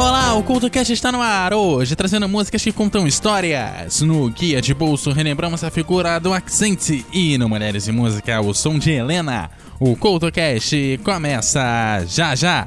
Olá, o CultoCast está no ar hoje, trazendo músicas que contam histórias. No Guia de Bolso, relembramos a figura do Accent e no Mulheres e Música, o som de Helena. O CultoCast começa já já.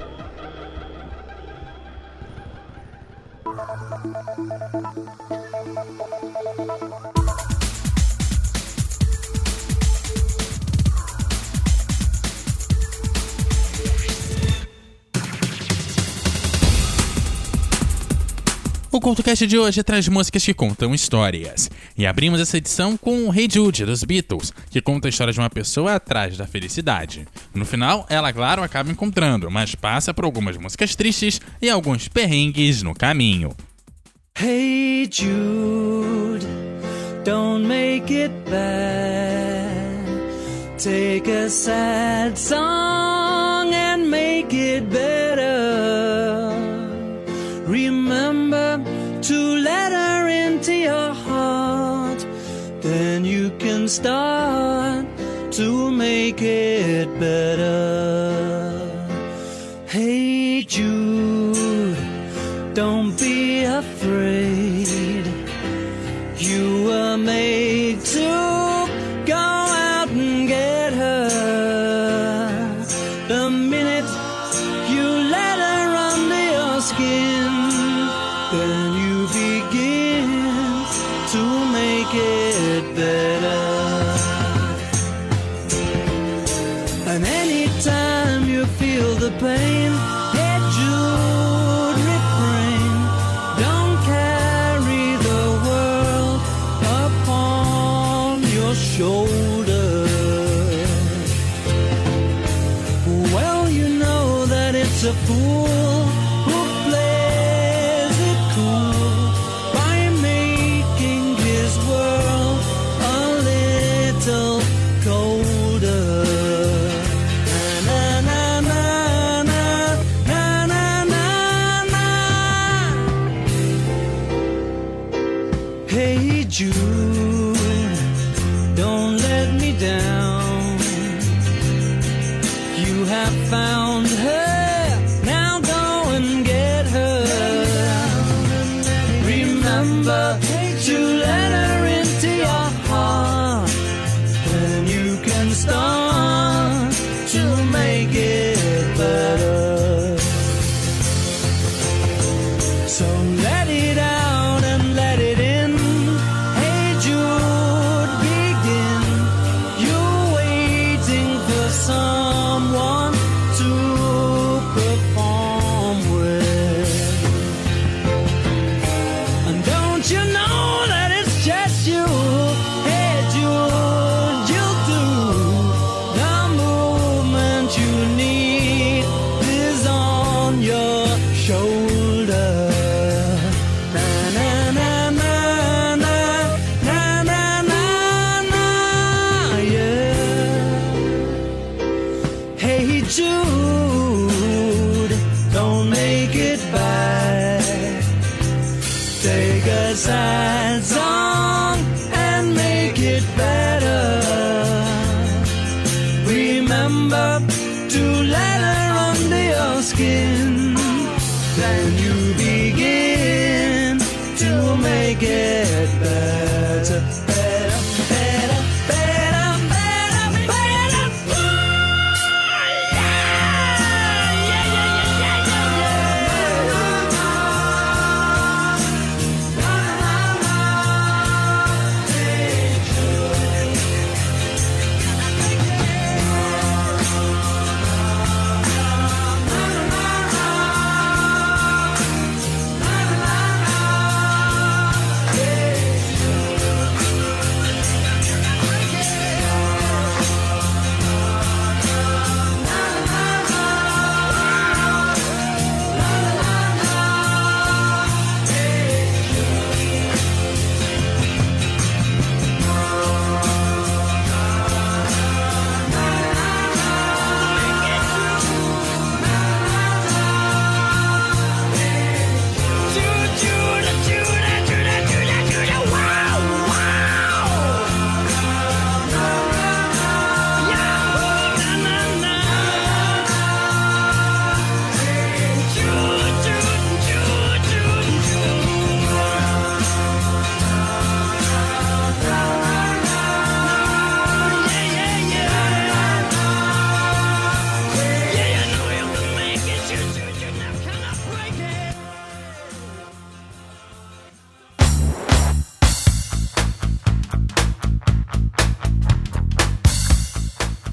O CultoCast de hoje traz músicas que contam histórias. E abrimos essa edição com Hey Jude, dos Beatles, que conta a história de uma pessoa atrás da felicidade. No final, ela, claro, acaba encontrando, mas passa por algumas músicas tristes e alguns perrengues no caminho. Hey Jude, don't make it bad. Take a sad song and make it better. Remember to let her into your heart, then you can start to make it better.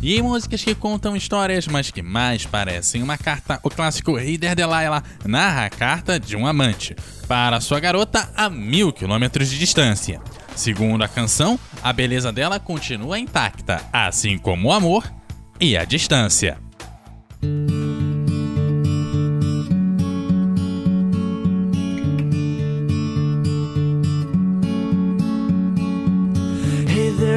E músicas que contam histórias, mas que mais parecem uma carta, o clássico Heather Delilah narra a carta de um amante para sua garota a mil quilômetros de distância. Segundo a canção, a beleza dela continua intacta, assim como o amor e a distância.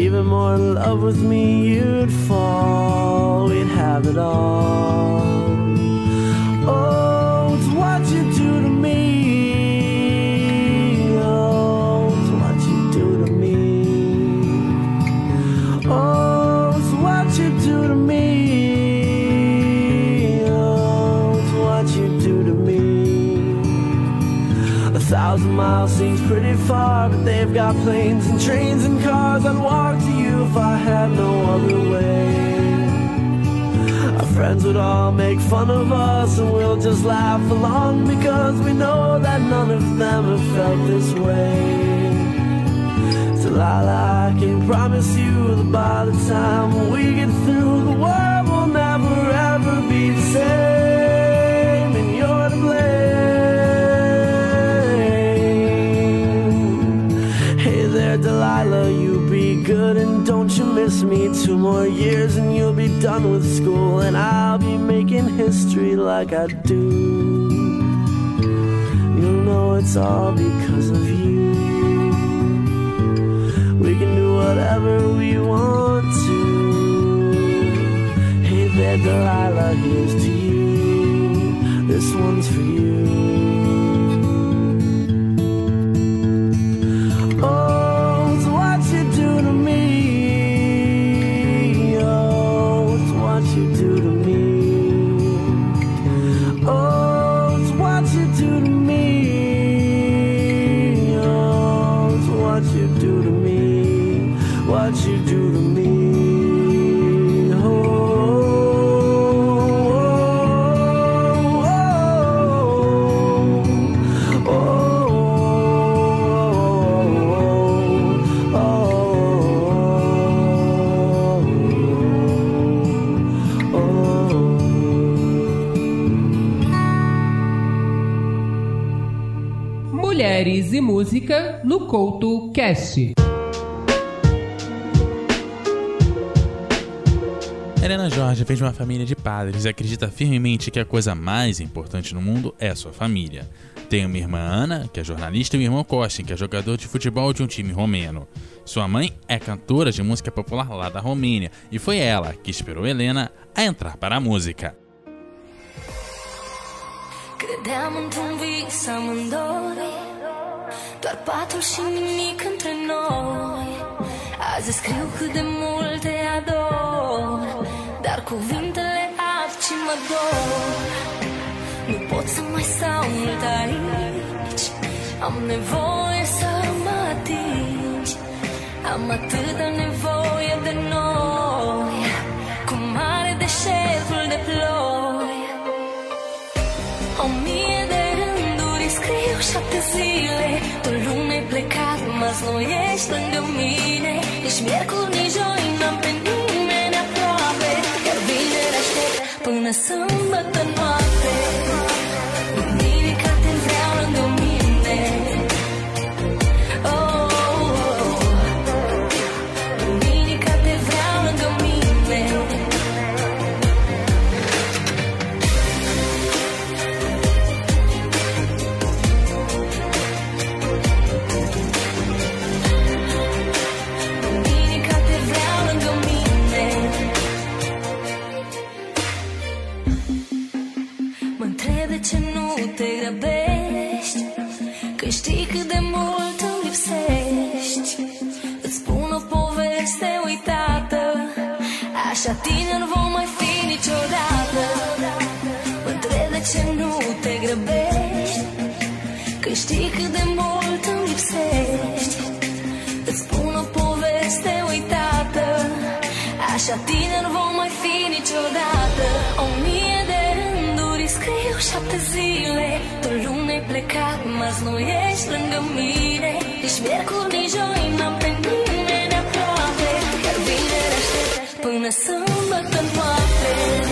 Even more in love with me, you'd fall. We'd have it all. Oh, it's what you do to me. Oh, it's what you do to me. Oh, it's what you do to me. Oh, it's what you do to me. A thousand miles seems pretty far, but they've got planes and trains and cars. Fun of us, and we'll just laugh along because we know that none of them have felt this way. Delilah, I can promise you that by the time we get through, the world will never ever be the same, and you're to blame. Hey there, Delilah, you be good and don't you miss me. Two more years and you'll be done with school, and I'll making history like I do. You'll know it's all because of you. We can do whatever we want to. Hey there, Delilah, here's to you. This one's for you. No Couto Cast. Helena Jorge vem de uma família de padres e acredita firmemente que a coisa mais importante no mundo é sua família. Tem uma irmã Ana, que é jornalista, e um irmão Costin, que é jogador de futebol de um time romeno. Sua mãe é cantora de música popular lá da Romênia e foi ela que inspirou Helena a entrar para a música. Credeam într-un vis amândoi Doar patul și nimic între noi. Azi scriu cât de mult te ador Dar cuvintele ard și mă dor. Nu pot să mai stau mult aici. Am nevoie să mă atingi. Am atâta nevoie de noi zile Tu lume ai plecat, mas nu ești lângă mine. Nici miercuri, nici joi, n-am pe nimeni aproape Iar vineri aștept până sâmbătă până sâmbătă noapte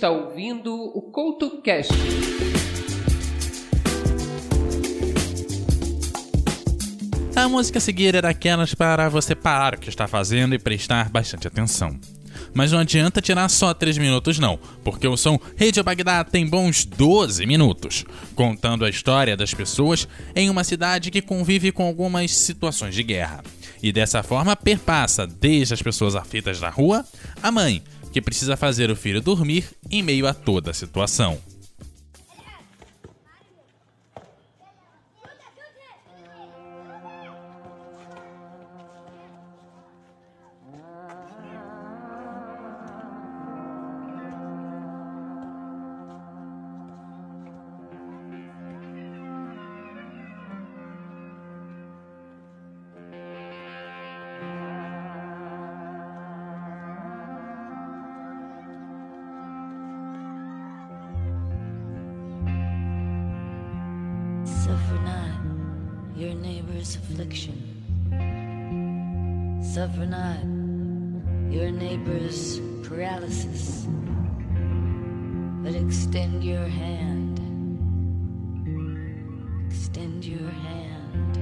está ouvindo o CoutoCast. A música a seguir era aquelas para você parar o que está fazendo e prestar bastante atenção. Mas não adianta tirar só 3 minutos não, porque o som Radio Bagdá tem bons 12 minutos, contando a história das pessoas em uma cidade que convive com algumas situações de guerra. E dessa forma perpassa desde as pessoas aflitas da rua, a mãe, que precisa fazer o filho dormir em meio a toda a situação. Neighbor's affliction. Suffer not your neighbor's paralysis, but extend your hand. Extend your hand.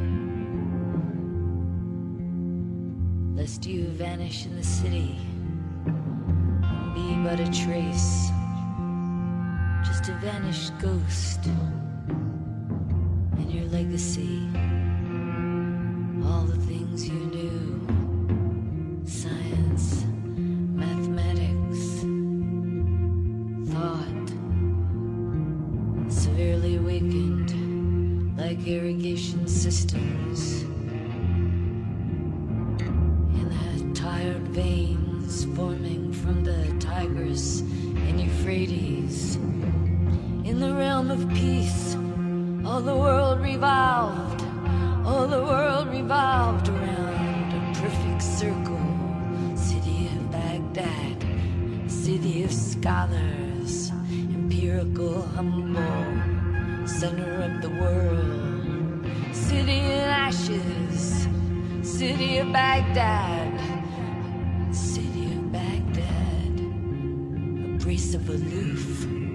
Lest you vanish in the city be but a trace, just a vanished ghost and your legacy. Scholars, empirical, humble, center of the world. City in ashes, city of Baghdad, city of Baghdad, a brace of aloof.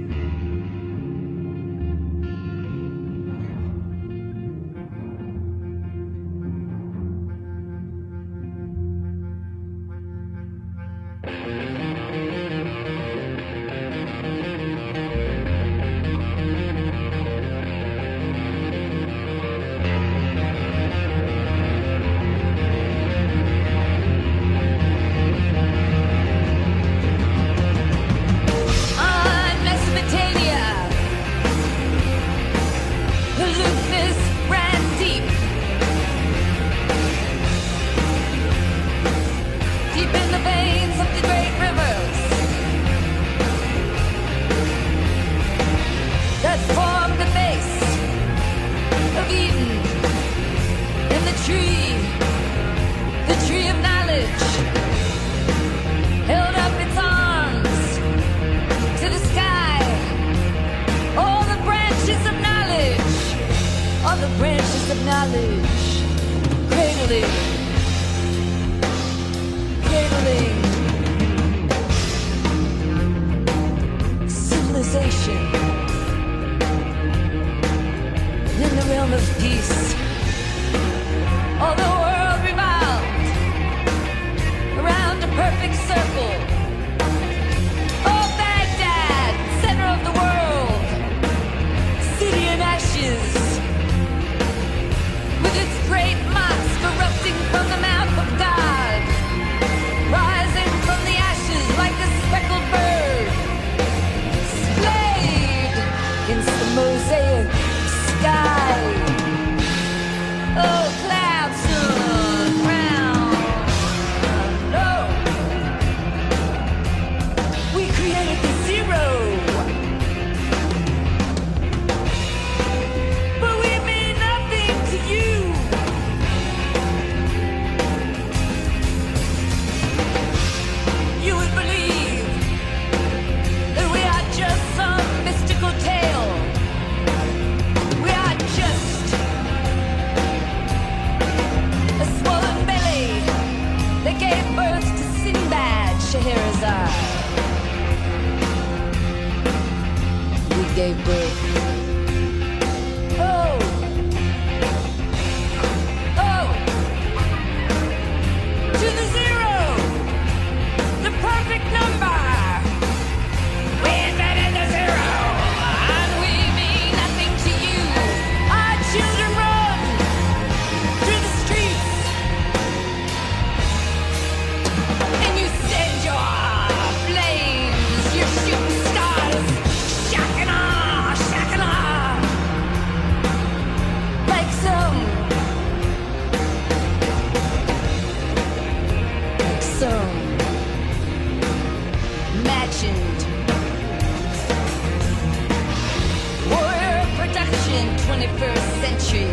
21st century.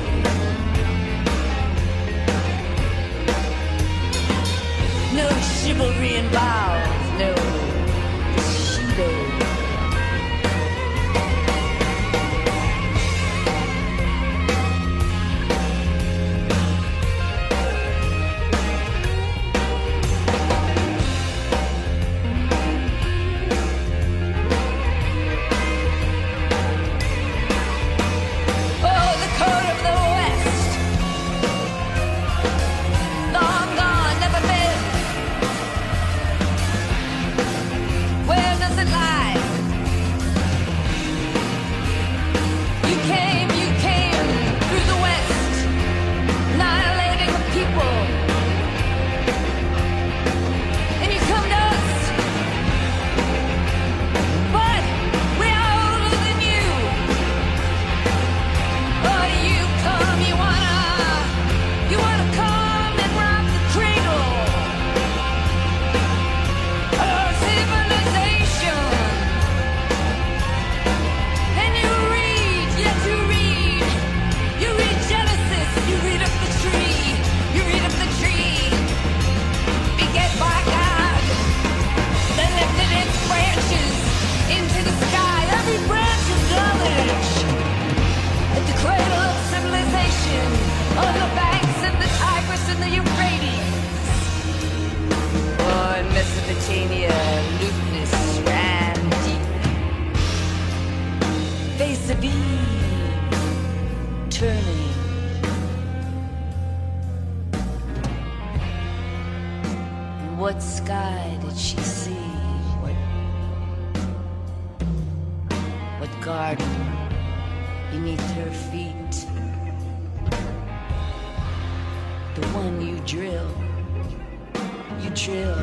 No chivalry involved, no And what sky did she see? What, what garden beneath her feet? The one you drill, you drill,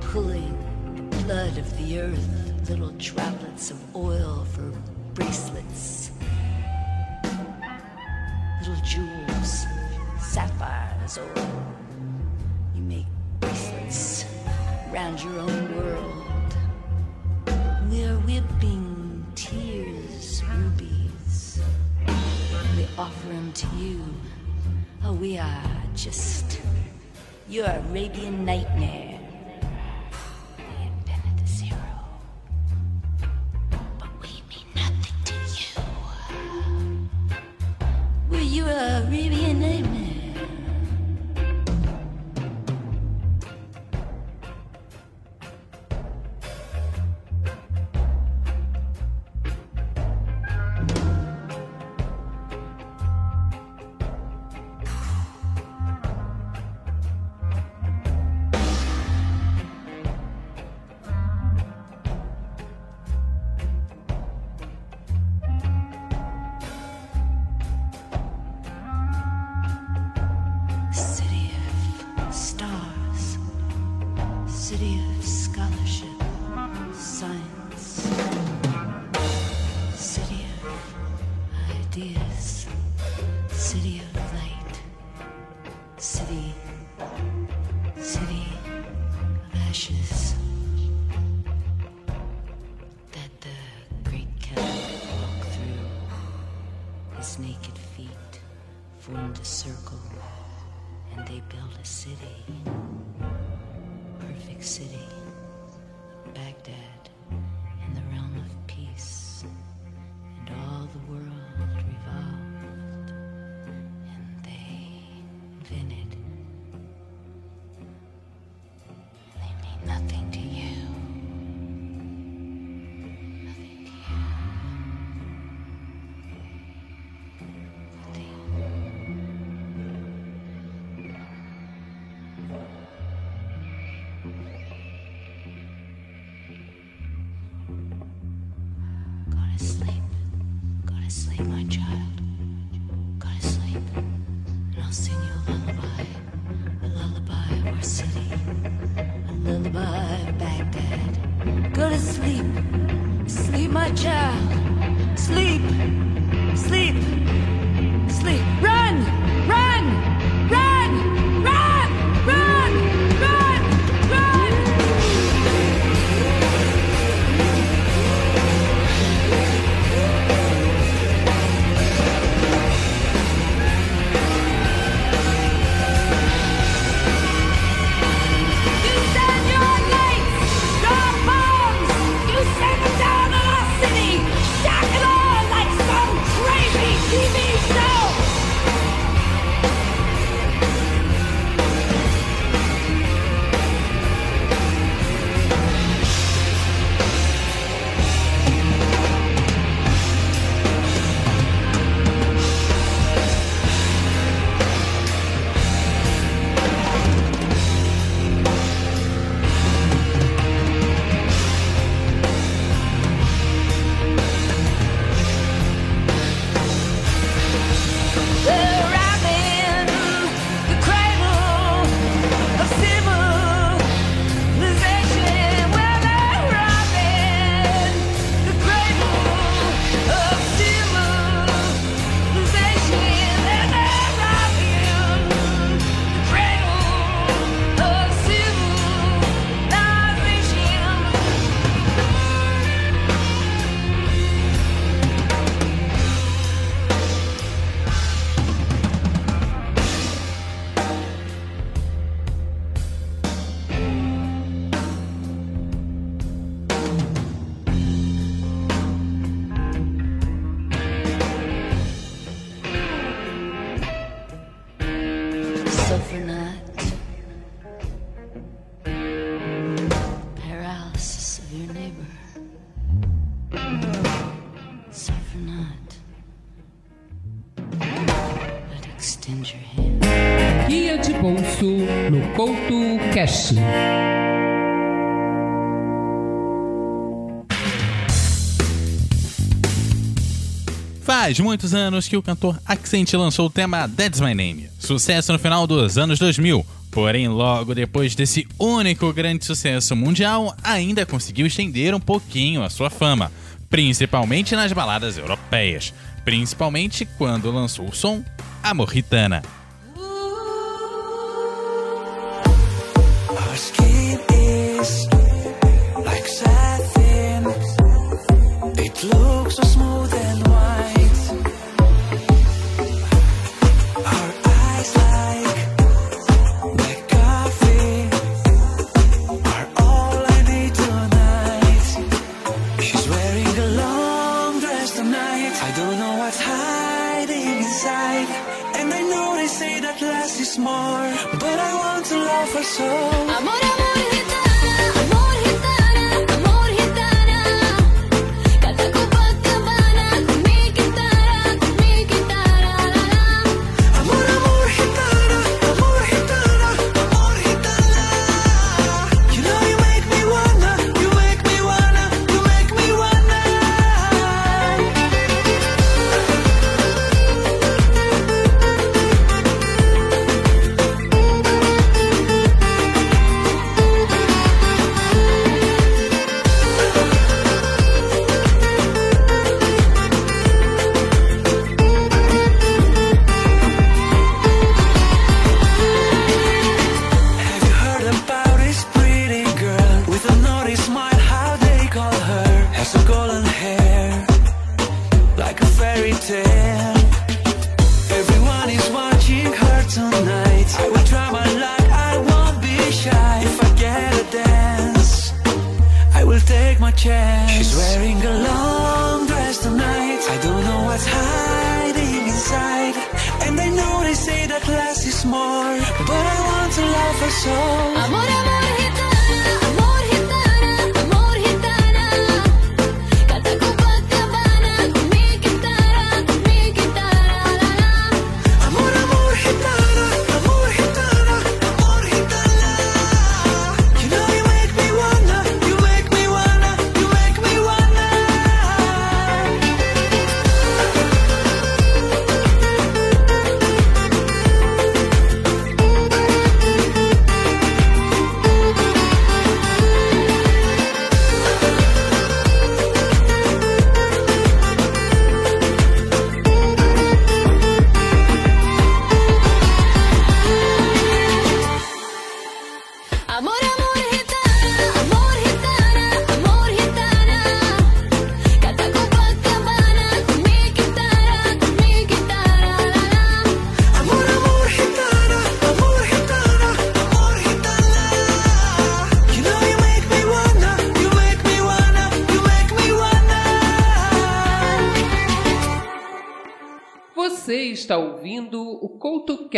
pulling the blood of the earth, little droplets of oil for bracelets little jewels, sapphires, or you make bracelets around your own world. We're whipping tears, rubies. We offer them to you. Oh, we are just. your Arabian Nightmare. Podcast. Faz muitos anos que o cantor Accent lançou o tema That's My Name, sucesso no final dos anos 2000. Porém, logo depois desse único grande sucesso mundial, ainda conseguiu estender um pouquinho a sua fama, principalmente nas baladas europeias, principalmente quando lançou o som Amorritana.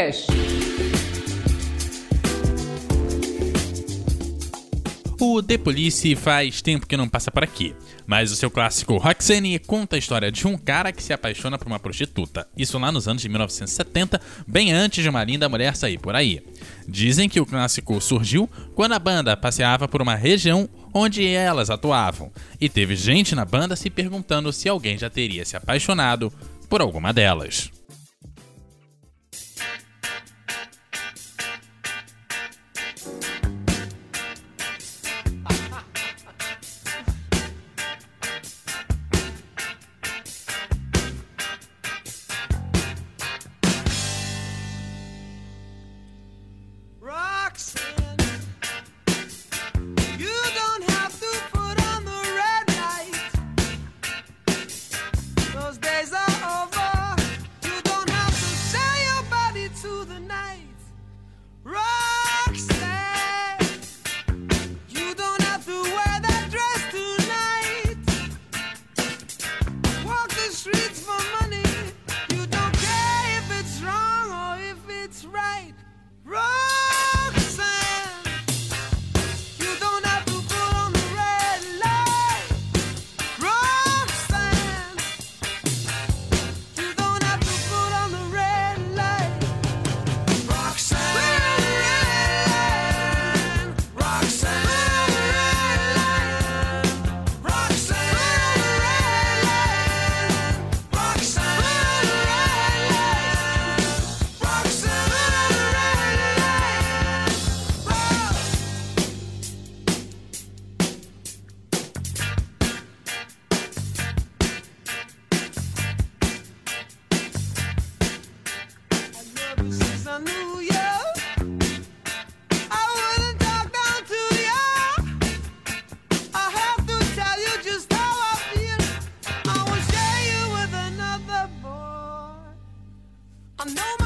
Podcast. O The Police faz tempo que não passa por aqui, mas o seu clássico Roxanne conta a história de um cara que se apaixona por uma prostituta, isso lá nos anos de 1970, bem antes de uma linda mulher sair por aí. Dizem que o clássico surgiu quando a banda passeava por uma região onde elas atuavam, e teve gente na banda se perguntando se alguém já teria se apaixonado por alguma delas. I know my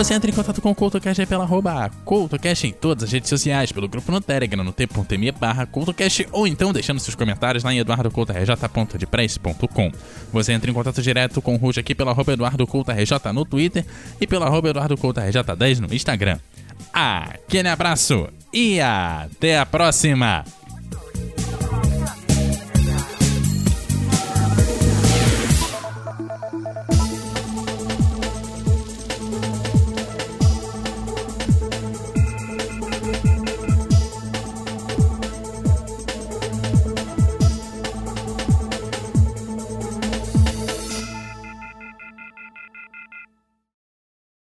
Você entra em contato com o CoutoCast aí pela arroba CoutoCast em todas as redes sociais, pelo grupo no Telegram, no t.me barra CoutoCast, ou então deixando seus comentários lá em eduardocoutorj.press.com. Você entra em contato direto com o Ruth aqui pela arroba EduardoCoutoRJ no Twitter e pela arroba EduardoCoutoRJ10 no Instagram. Aquele abraço e até a próxima!